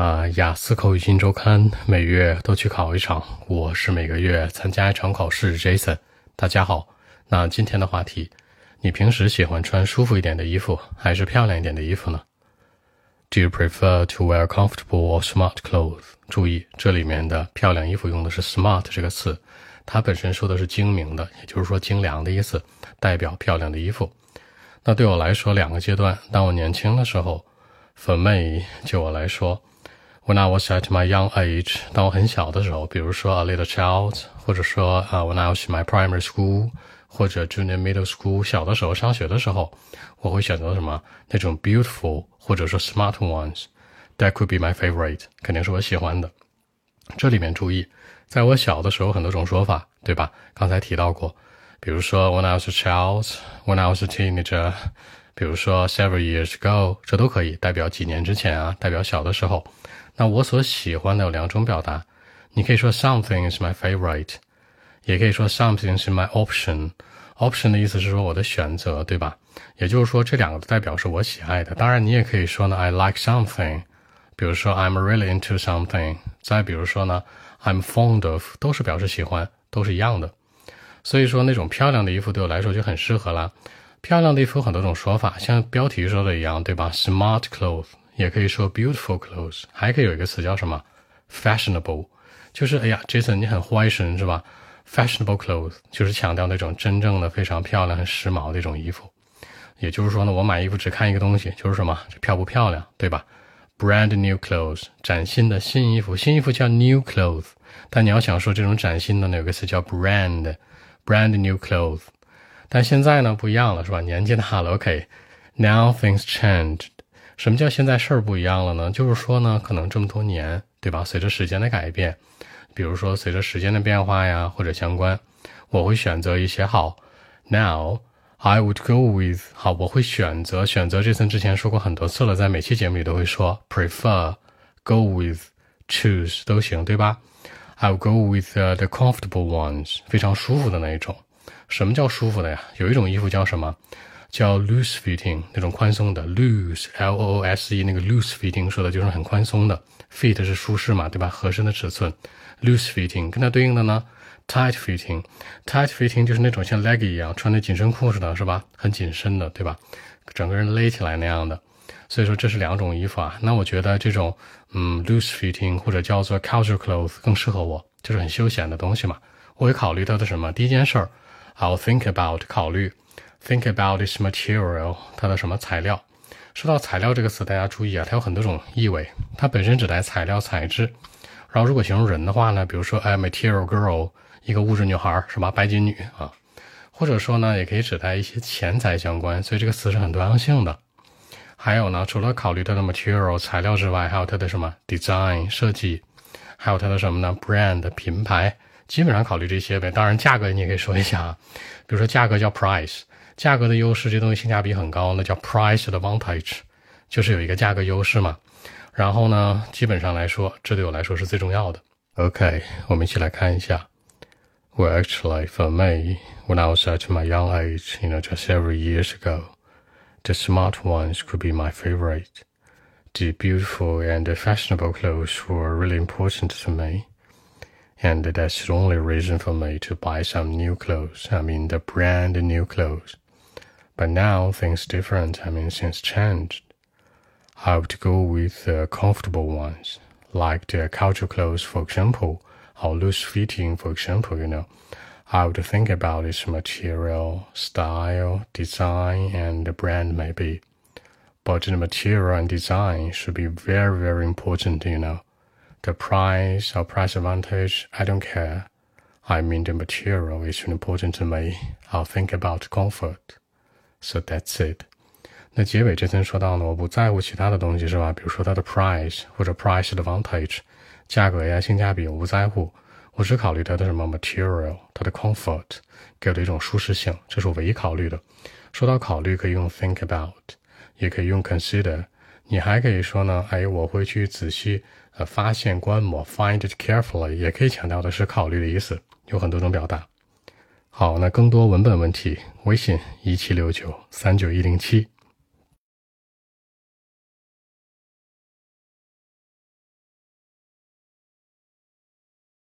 啊，雅思口语新周刊每月都去考一场，我是每个月参加一场考试。Jason，大家好。那今天的话题，你平时喜欢穿舒服一点的衣服，还是漂亮一点的衣服呢？Do you prefer to wear comfortable or smart clothes？注意，这里面的漂亮衣服用的是 smart 这个词，它本身说的是精明的，也就是说精良的意思，代表漂亮的衣服。那对我来说，两个阶段。当我年轻的时候，For me，就我来说。When I was at my young age，当我很小的时候，比如说 a little child，或者说啊，when I was in my primary school，或者 junior middle school，小的时候上学的时候，我会选择什么？那种 beautiful 或者说 smart ones。That could be my favorite，肯定是我喜欢的。这里面注意，在我小的时候很多种说法，对吧？刚才提到过，比如说 when I was a child，when I was a teenager，比如说 several years ago，这都可以代表几年之前啊，代表小的时候。那我所喜欢的有两种表达，你可以说 something is my favorite，也可以说 something is my option。option 的意思是说我的选择，对吧？也就是说这两个代表是我喜爱的。当然你也可以说呢，I like something，比如说 I'm really into something。再比如说呢，I'm fond of，都是表示喜欢，都是一样的。所以说那种漂亮的衣服对我来说就很适合啦。漂亮的衣服有很多种说法，像标题说的一样，对吧？Smart clothes。也可以说 beautiful clothes，还可以有一个词叫什么 fashionable，就是哎呀，Jason 你很坏神是吧？fashionable clothes 就是强调那种真正的非常漂亮、很时髦的一种衣服。也就是说呢，我买衣服只看一个东西，就是什么，这漂不漂亮，对吧？brand new clothes，崭新的新衣服，新衣服叫 new clothes，但你要想说这种崭新的呢，有个词叫 brand，brand new clothes。但现在呢不一样了，是吧？年纪大了，OK，now things changed。什么叫现在事儿不一样了呢？就是说呢，可能这么多年，对吧？随着时间的改变，比如说随着时间的变化呀，或者相关，我会选择一些好。Now I would go with 好，我会选择选择这层之前说过很多次了，在每期节目里都会说 prefer、go with、choose 都行，对吧？I would go with the comfortable ones，非常舒服的那一种。什么叫舒服的呀？有一种衣服叫什么？叫 loose fitting 那种宽松的 loose l o o s e 那个 loose fitting 说的就是很宽松的 fit 是舒适嘛，对吧？合身的尺寸 loose fitting 跟它对应的呢 tight fitting tight fitting 就是那种像 leg 一样穿的紧身裤似的，是吧？很紧身的，对吧？整个人勒起来那样的。所以说这是两种衣服啊。那我觉得这种嗯 loose fitting 或者叫做 casual clothes 更适合我，就是很休闲的东西嘛。我会考虑它的什么？第一件事儿，I'll think about 考虑。Think about this material，它的什么材料？说到材料这个词，大家注意啊，它有很多种意味。它本身指代材料、材质。然后如果形容人的话呢，比如说哎，material girl，一个物质女孩，是吧？白金女啊。或者说呢，也可以指代一些钱财相关。所以这个词是很多样性的。还有呢，除了考虑它的 material 材料之外，还有它的什么 design 设计，还有它的什么呢？brand 品牌，基本上考虑这些呗。当然价格你也可以说一下啊，比如说价格叫 price。价格的优势，这东西性价比很高，那叫 price advantage，就是有一个价格优势嘛。然后呢，基本上来说，这对我来说是最重要的。OK，我们一起来看一下。Well, actually, for me, when I was at my young age, you know, just several years ago, the smart ones could be my favorite. The beautiful and fashionable clothes were really important to me. And that's the only reason for me to buy some new clothes. I mean, the brand new clothes. But now things different. I mean, things changed. I would go with the comfortable ones, like the cultural clothes, for example, or loose fitting, for example, you know. I would think about its material, style, design, and the brand maybe. But the material and design should be very, very important, you know. The price or price advantage, I don't care. I mean, the material is important to me. I'll think about comfort. So that's it。那结尾这层说到呢，我不在乎其他的东西是吧？比如说它的 price 或者 price advantage，价格呀、性价比我不在乎，我只考虑它的什么 material，它的 comfort 给我的一种舒适性，这是我唯一考虑的。说到考虑，可以用 think about，也可以用 consider。你还可以说呢，哎，我会去仔细呃发现、观摩，find it carefully，也可以强调的是考虑的意思，有很多种表达。好，那更多文本问题，微信一七六九三九一零七。